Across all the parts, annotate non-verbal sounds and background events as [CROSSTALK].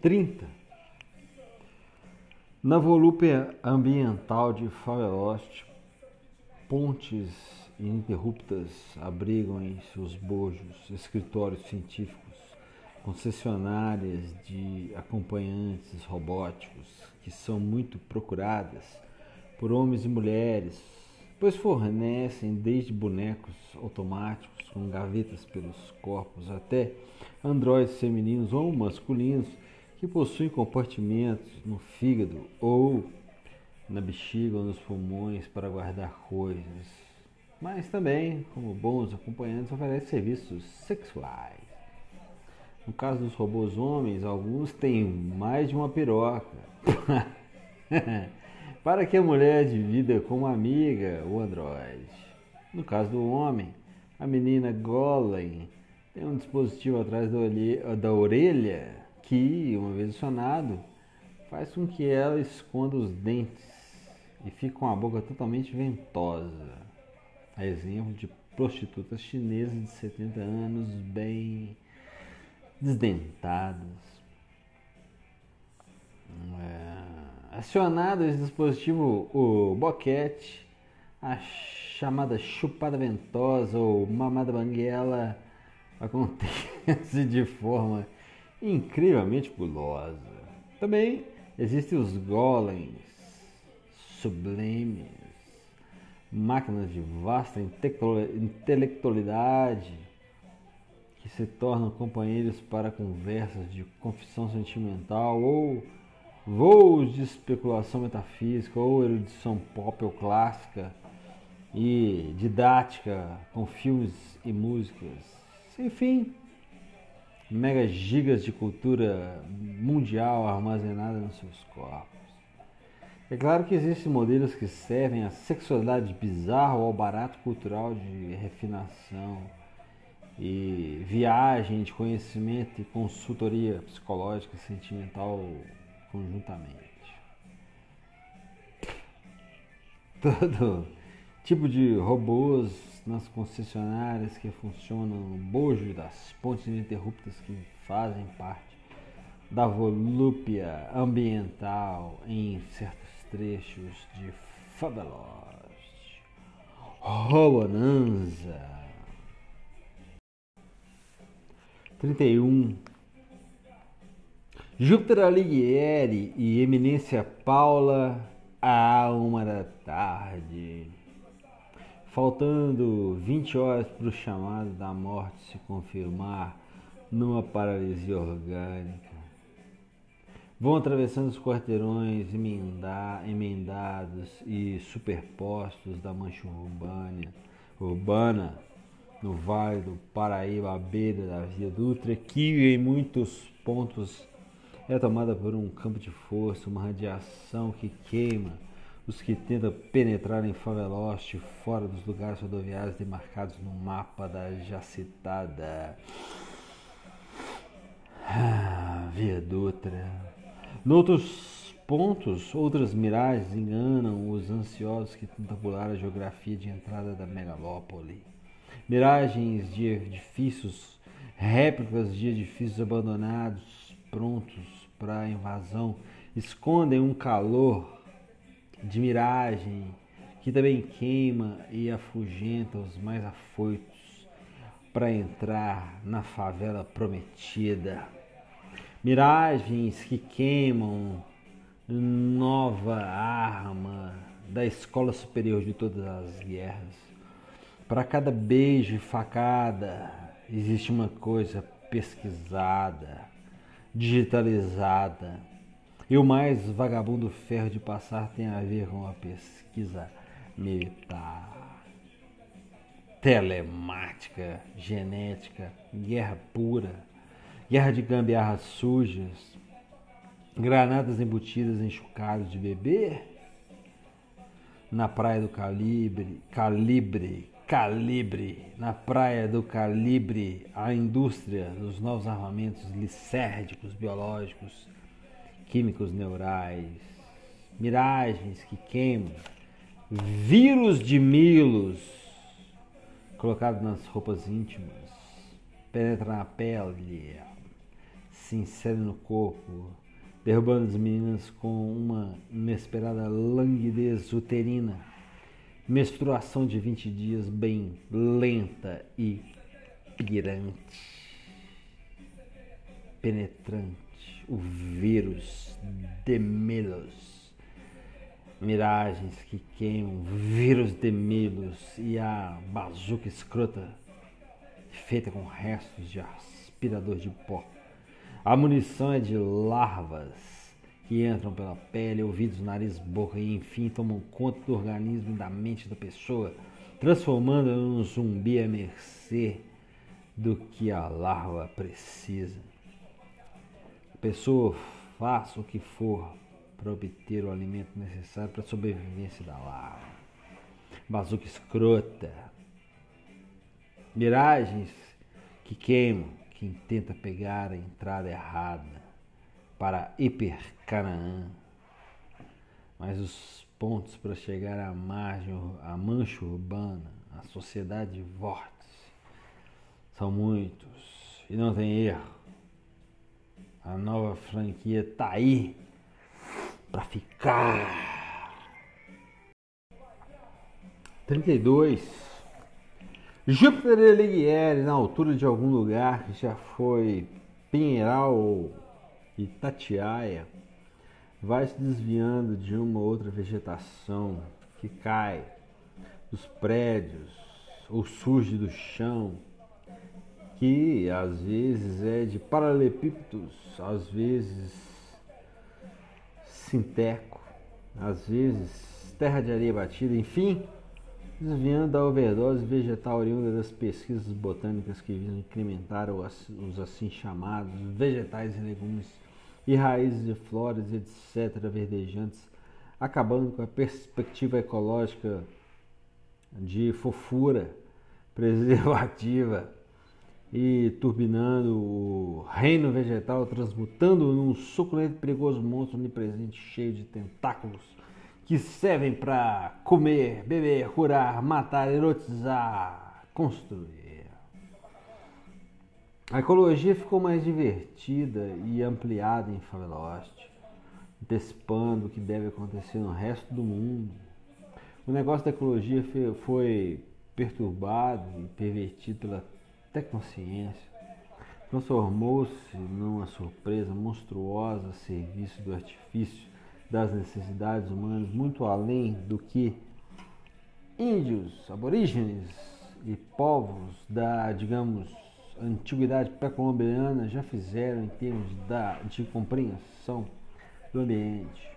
30. Na volúpia ambiental de Favelost, pontes ininterruptas abrigam em seus bojos escritórios científicos, concessionárias de acompanhantes robóticos que são muito procuradas por homens e mulheres, pois fornecem desde bonecos automáticos com gavetas pelos corpos até androides femininos ou masculinos que possuem compartimentos no fígado ou na bexiga ou nos pulmões para guardar coisas, mas também, como bons acompanhantes, oferecem serviços sexuais. No caso dos robôs homens, alguns têm mais de uma piroca. [LAUGHS] para que a mulher divida com uma amiga o androide. No caso do homem, a menina Golem tem um dispositivo atrás da orelha que, uma vez acionado, faz com que ela esconda os dentes e fique com a boca totalmente ventosa. A exemplo de prostitutas chinesas de 70 anos bem desdentadas. É, acionado esse dispositivo, o boquete, a chamada chupada ventosa ou mamada banguela [LAUGHS] acontece de forma incrivelmente gulosa. Também existem os golems sublimes, máquinas de vasta intelectualidade que se tornam companheiros para conversas de confissão sentimental ou voos de especulação metafísica ou erudição pop ou clássica e didática com filmes e músicas. Enfim, mega gigas de cultura mundial armazenada nos seus corpos. É claro que existem modelos que servem à sexualidade bizarra ou ao barato cultural de refinação e viagem de conhecimento e consultoria psicológica e sentimental conjuntamente. [LAUGHS] Todo tipo de robôs nas concessionárias que funcionam no bojo das pontes ininterruptas que fazem parte da volúpia ambiental em certos trechos de Fabelost. Robonanza 31 Júpiter Alighieri e Eminência Paula a uma da tarde. Faltando 20 horas para o chamado da morte se confirmar numa paralisia orgânica. Vão atravessando os quarteirões emenda emendados e superpostos da mancha urbana, urbana no Vale do Paraíba, à beira da Via Dutra, que em muitos pontos é tomada por um campo de força, uma radiação que queima os que tentam penetrar em Faveloste fora dos lugares rodoviários demarcados no mapa da já citada ah, Via Dutra. Noutros pontos, outras miragens enganam os ansiosos que tentam pular a geografia de entrada da megalópole. Miragens de edifícios, réplicas de edifícios abandonados, prontos para a invasão, escondem um calor de miragem, que também queima e afugenta os mais afoitos para entrar na favela prometida. Miragens que queimam nova arma da escola superior de todas as guerras. Para cada beijo e facada existe uma coisa pesquisada, digitalizada e o mais vagabundo ferro de passar tem a ver com a pesquisa militar, telemática, genética, guerra pura, guerra de gambiarras sujas, granadas embutidas em chucados de bebê, na praia do Calibre, Calibre, Calibre, na praia do Calibre, a indústria dos novos armamentos licérgicos biológicos químicos neurais, miragens que queimam, vírus de milos colocados nas roupas íntimas, penetra na pele, se insere no corpo, derrubando as meninas com uma inesperada languidez uterina. Menstruação de 20 dias bem lenta e pirante, penetrante, o vírus de medos, miragens que queimam, vírus de medos e a bazuca escrota feita com restos de aspirador de pó. A munição é de larvas que entram pela pele, ouvidos, nariz, boca e enfim tomam conta do organismo e da mente da pessoa, transformando-a num zumbi à mercê do que a larva precisa. Pessoa faça o que for para obter o alimento necessário para a sobrevivência da larva. Bazuca escrota. Miragens que queimam quem tenta pegar a entrada errada para Hipercanaã. Mas os pontos para chegar à margem, à mancha urbana, à sociedade de vórtice, são muitos e não tem erro. A nova franquia tá aí para ficar. 32 Júpiter Alighieri, na altura de algum lugar que já foi Pinheiral ou Itatiaia, vai se desviando de uma outra vegetação que cai dos prédios ou surge do chão, que às vezes é de paralelepípedos, às vezes sinteco, às vezes terra de areia batida, enfim desviando da overdose vegetal oriunda das pesquisas botânicas que visam incrementar os assim chamados vegetais e legumes e raízes de flores, etc., verdejantes, acabando com a perspectiva ecológica de fofura [LAUGHS] preservativa e turbinando o reino vegetal, transmutando num suculento perigoso monstro onipresente cheio de tentáculos que servem para comer, beber, curar, matar, erotizar, construir. A ecologia ficou mais divertida e ampliada em Faveloste, antecipando o que deve acontecer no resto do mundo. O negócio da ecologia foi perturbado e pervertido pela tecnociência. Transformou-se numa surpresa monstruosa a serviço do artifício das necessidades humanas muito além do que índios, aborígenes e povos da, digamos, antiguidade pré-colombiana já fizeram em termos da, de compreensão do ambiente.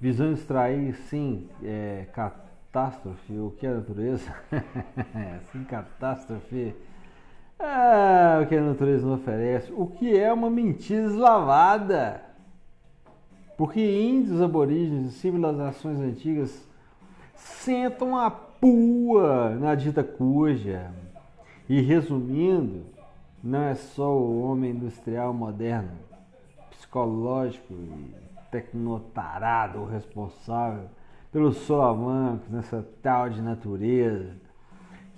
Visando extrair, sim, é, catástrofe, o que é a natureza? [LAUGHS] sim, catástrofe. Ah, o que a natureza não oferece. O que é uma mentira eslavada? Porque índios aborígenes e civilizações antigas sentam a pua na dita cuja. E resumindo, não é só o homem industrial moderno, psicológico e tecnotarado o responsável pelos solavancos nessa tal de natureza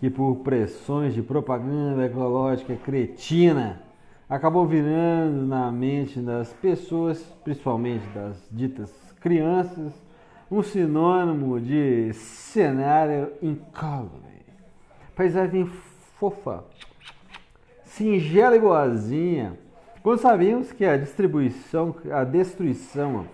que por pressões de propaganda ecológica cretina acabou virando na mente das pessoas, principalmente das ditas crianças, um sinônimo de cenário incólume. Paisagem fofa, singela e boazinha. Quando sabemos que a distribuição, a destruição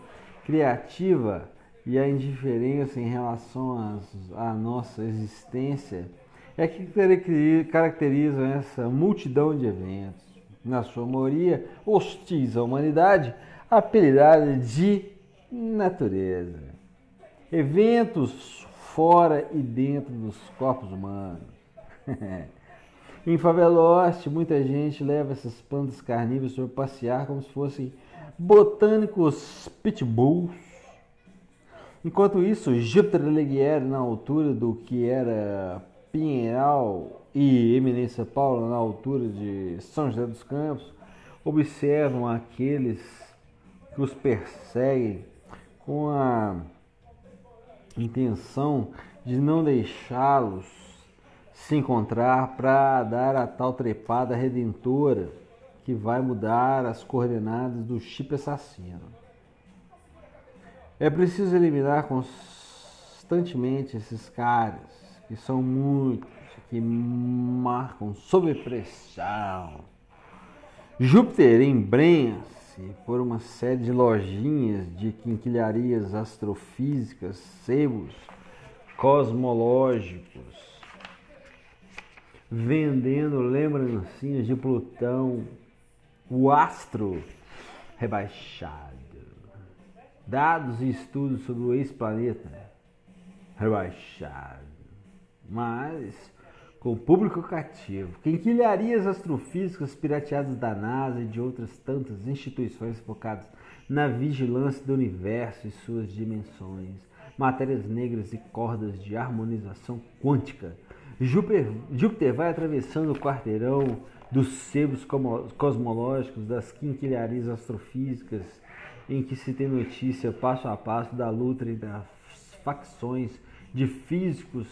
criativa e a indiferença em relação à nossa existência é que caracterizam essa multidão de eventos na sua maioria hostis à humanidade, apelidada de natureza. Eventos fora e dentro dos corpos humanos. [LAUGHS] em Faveloste, muita gente leva essas plantas carnívoras para passear como se fossem botânicos pitbulls. Enquanto isso, Júpiter Alighieri, na altura do que era Pinheiral e Eminência Paula, na altura de São José dos Campos, observam aqueles que os perseguem com a intenção de não deixá-los se encontrar para dar a tal trepada redentora que vai mudar as coordenadas do chip assassino. É preciso eliminar constantemente esses caras, que são muitos, que marcam sob pressão. Júpiter embrenha-se por uma série de lojinhas de quinquilharias astrofísicas, sebos cosmológicos, vendendo lembrancinhas de Plutão, o astro rebaixado. Dados e estudos sobre o ex-planeta rebaixado. Mas com público cativo. Quinquilharias astrofísicas pirateadas da NASA e de outras tantas instituições focadas na vigilância do universo e suas dimensões. Matérias negras e cordas de harmonização quântica Júpiter, Júpiter vai atravessando o quarteirão dos sebos cosmológicos, das quinquilharias astrofísicas, em que se tem notícia passo a passo da luta entre as facções de físicos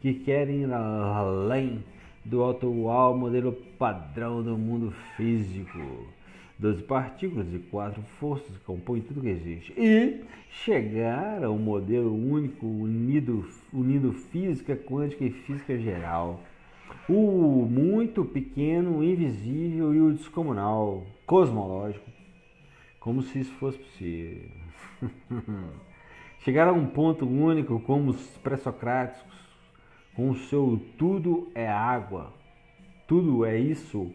que querem ir além do atual modelo padrão do mundo físico. 12 partículas e quatro forças compõem tudo que existe. E chegar a um modelo único unido, unindo física quântica e física geral. O muito pequeno, invisível e o descomunal, cosmológico, como se isso fosse possível. [LAUGHS] chegar a um ponto único como os pré-socráticos, com o seu tudo é água, tudo é isso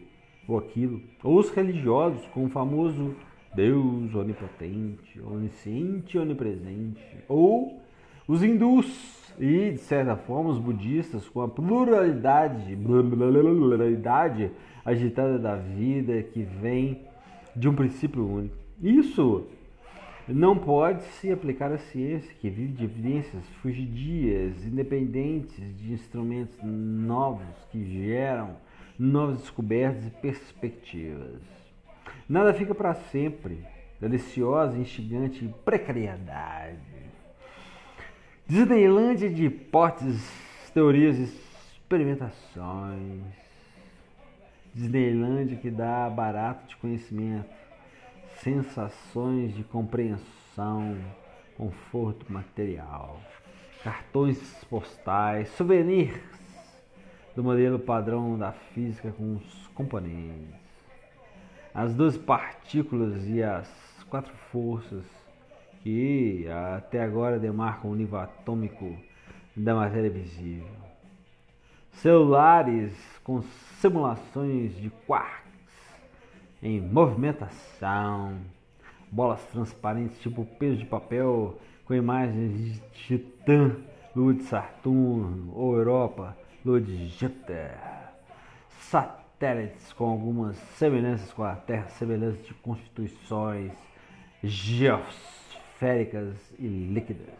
ou aquilo. Ou os religiosos com o famoso Deus onipotente, onisciente, onipresente. Ou os hindus e, de certa forma, os budistas com a pluralidade, pluralidade agitada da vida que vem de um princípio único. Isso não pode se aplicar à ciência, que vive de evidências fugidias, independentes de instrumentos novos que geram novas descobertas e perspectivas. Nada fica para sempre, deliciosa, instigante precariedade. Disneylândia de hipóteses, teorias e experimentações. Disneylândia que dá barato de conhecimento, sensações de compreensão, conforto material, cartões postais, souvenirs do modelo padrão da física com os componentes, as duas partículas e as quatro forças que até agora demarcam o nível atômico da matéria visível. Celulares com simulações de quarks em movimentação, bolas transparentes tipo peso de papel com imagens de Titã, Lua de Saturno ou Europa lua de Júpiter, satélites com algumas semelhanças com a Terra, semelhanças de constituições geosféricas e líquidas,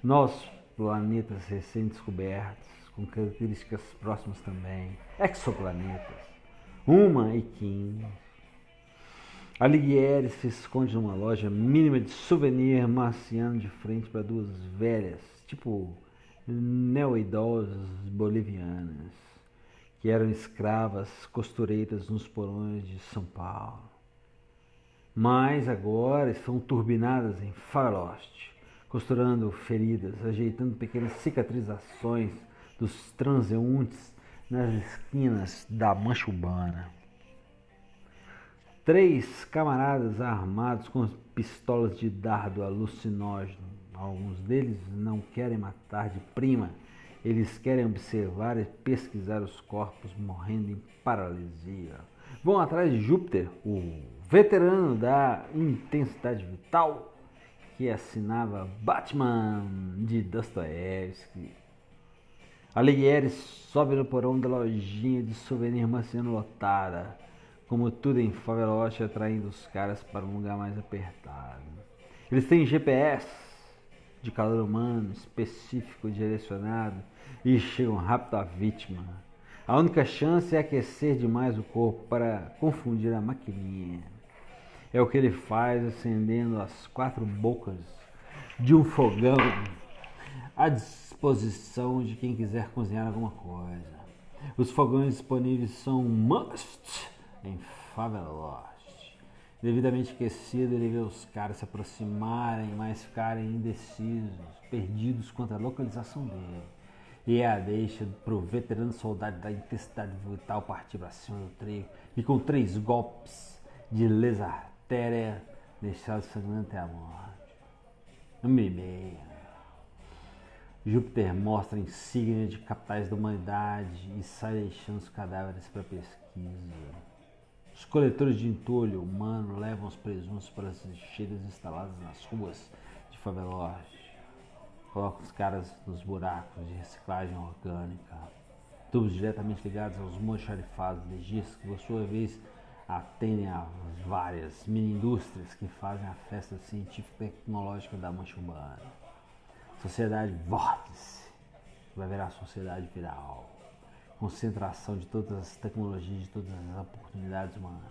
novos planetas recém-descobertos, com características próximas também, exoplanetas, uma e quinze. Alighieri se esconde numa loja mínima de souvenir marciano de frente para duas velhas, tipo neoidosas bolivianas, que eram escravas costureiras nos porões de São Paulo. Mas agora estão turbinadas em faroeste, costurando feridas, ajeitando pequenas cicatrizações dos transeuntes nas esquinas da mancha urbana. Três camaradas armados com pistolas de dardo alucinógeno Alguns deles não querem matar de prima, eles querem observar e pesquisar os corpos morrendo em paralisia. Vão atrás de Júpiter, o veterano da intensidade vital, que assinava Batman de Dostoiévski. Alighieri sobe no porão da lojinha de souvenir marciano lotada, como tudo em favelote, atraindo os caras para um lugar mais apertado. Eles têm GPS, de calor humano específico direcionado e chegam rápido à vítima. A única chance é aquecer demais o corpo para confundir a maquininha. É o que ele faz acendendo as quatro bocas de um fogão à disposição de quem quiser cozinhar alguma coisa. Os fogões disponíveis são must em Favela Lost. Devidamente aquecido, ele vê os caras se aproximarem, mas ficarem indecisos, perdidos quanto à localização dele. E é a deixa pro veterano soldado da intensidade vital partir para cima do trio e com três golpes de lesa artéria deixá-lo sangrando até a morte. Uma e meia. Júpiter mostra insígnia de capitais da humanidade e sai deixando os cadáveres para pesquisa. Os coletores de entulho humano levam os presuntos para as lixeiras instaladas nas ruas de Favelote. Colocam os caras nos buracos de reciclagem orgânica. Tubos diretamente ligados aos mocharifados legistas que, por sua vez, atendem a várias mini-indústrias que fazem a festa científica e tecnológica da mancha urbana sociedade vórtice, vai virar sociedade viral, concentração de todas as tecnologias, de todas as oportunidades humanas.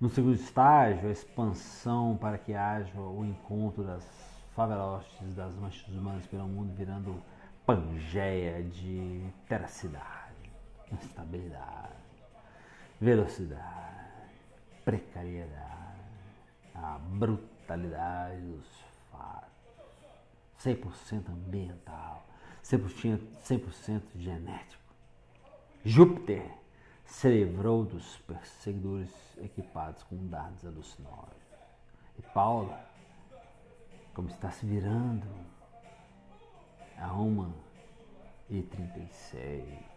No segundo estágio, a expansão para que haja o encontro das favelostes das manchas humanas pelo mundo, virando pangeia de teracidade, instabilidade, velocidade, precariedade, a brutalidade dos fatos 100% ambiental, 100%, 100 genético. Júpiter celebrou dos perseguidores equipados com dados alucinógenos. E Paula, como está se virando, a uma e 36.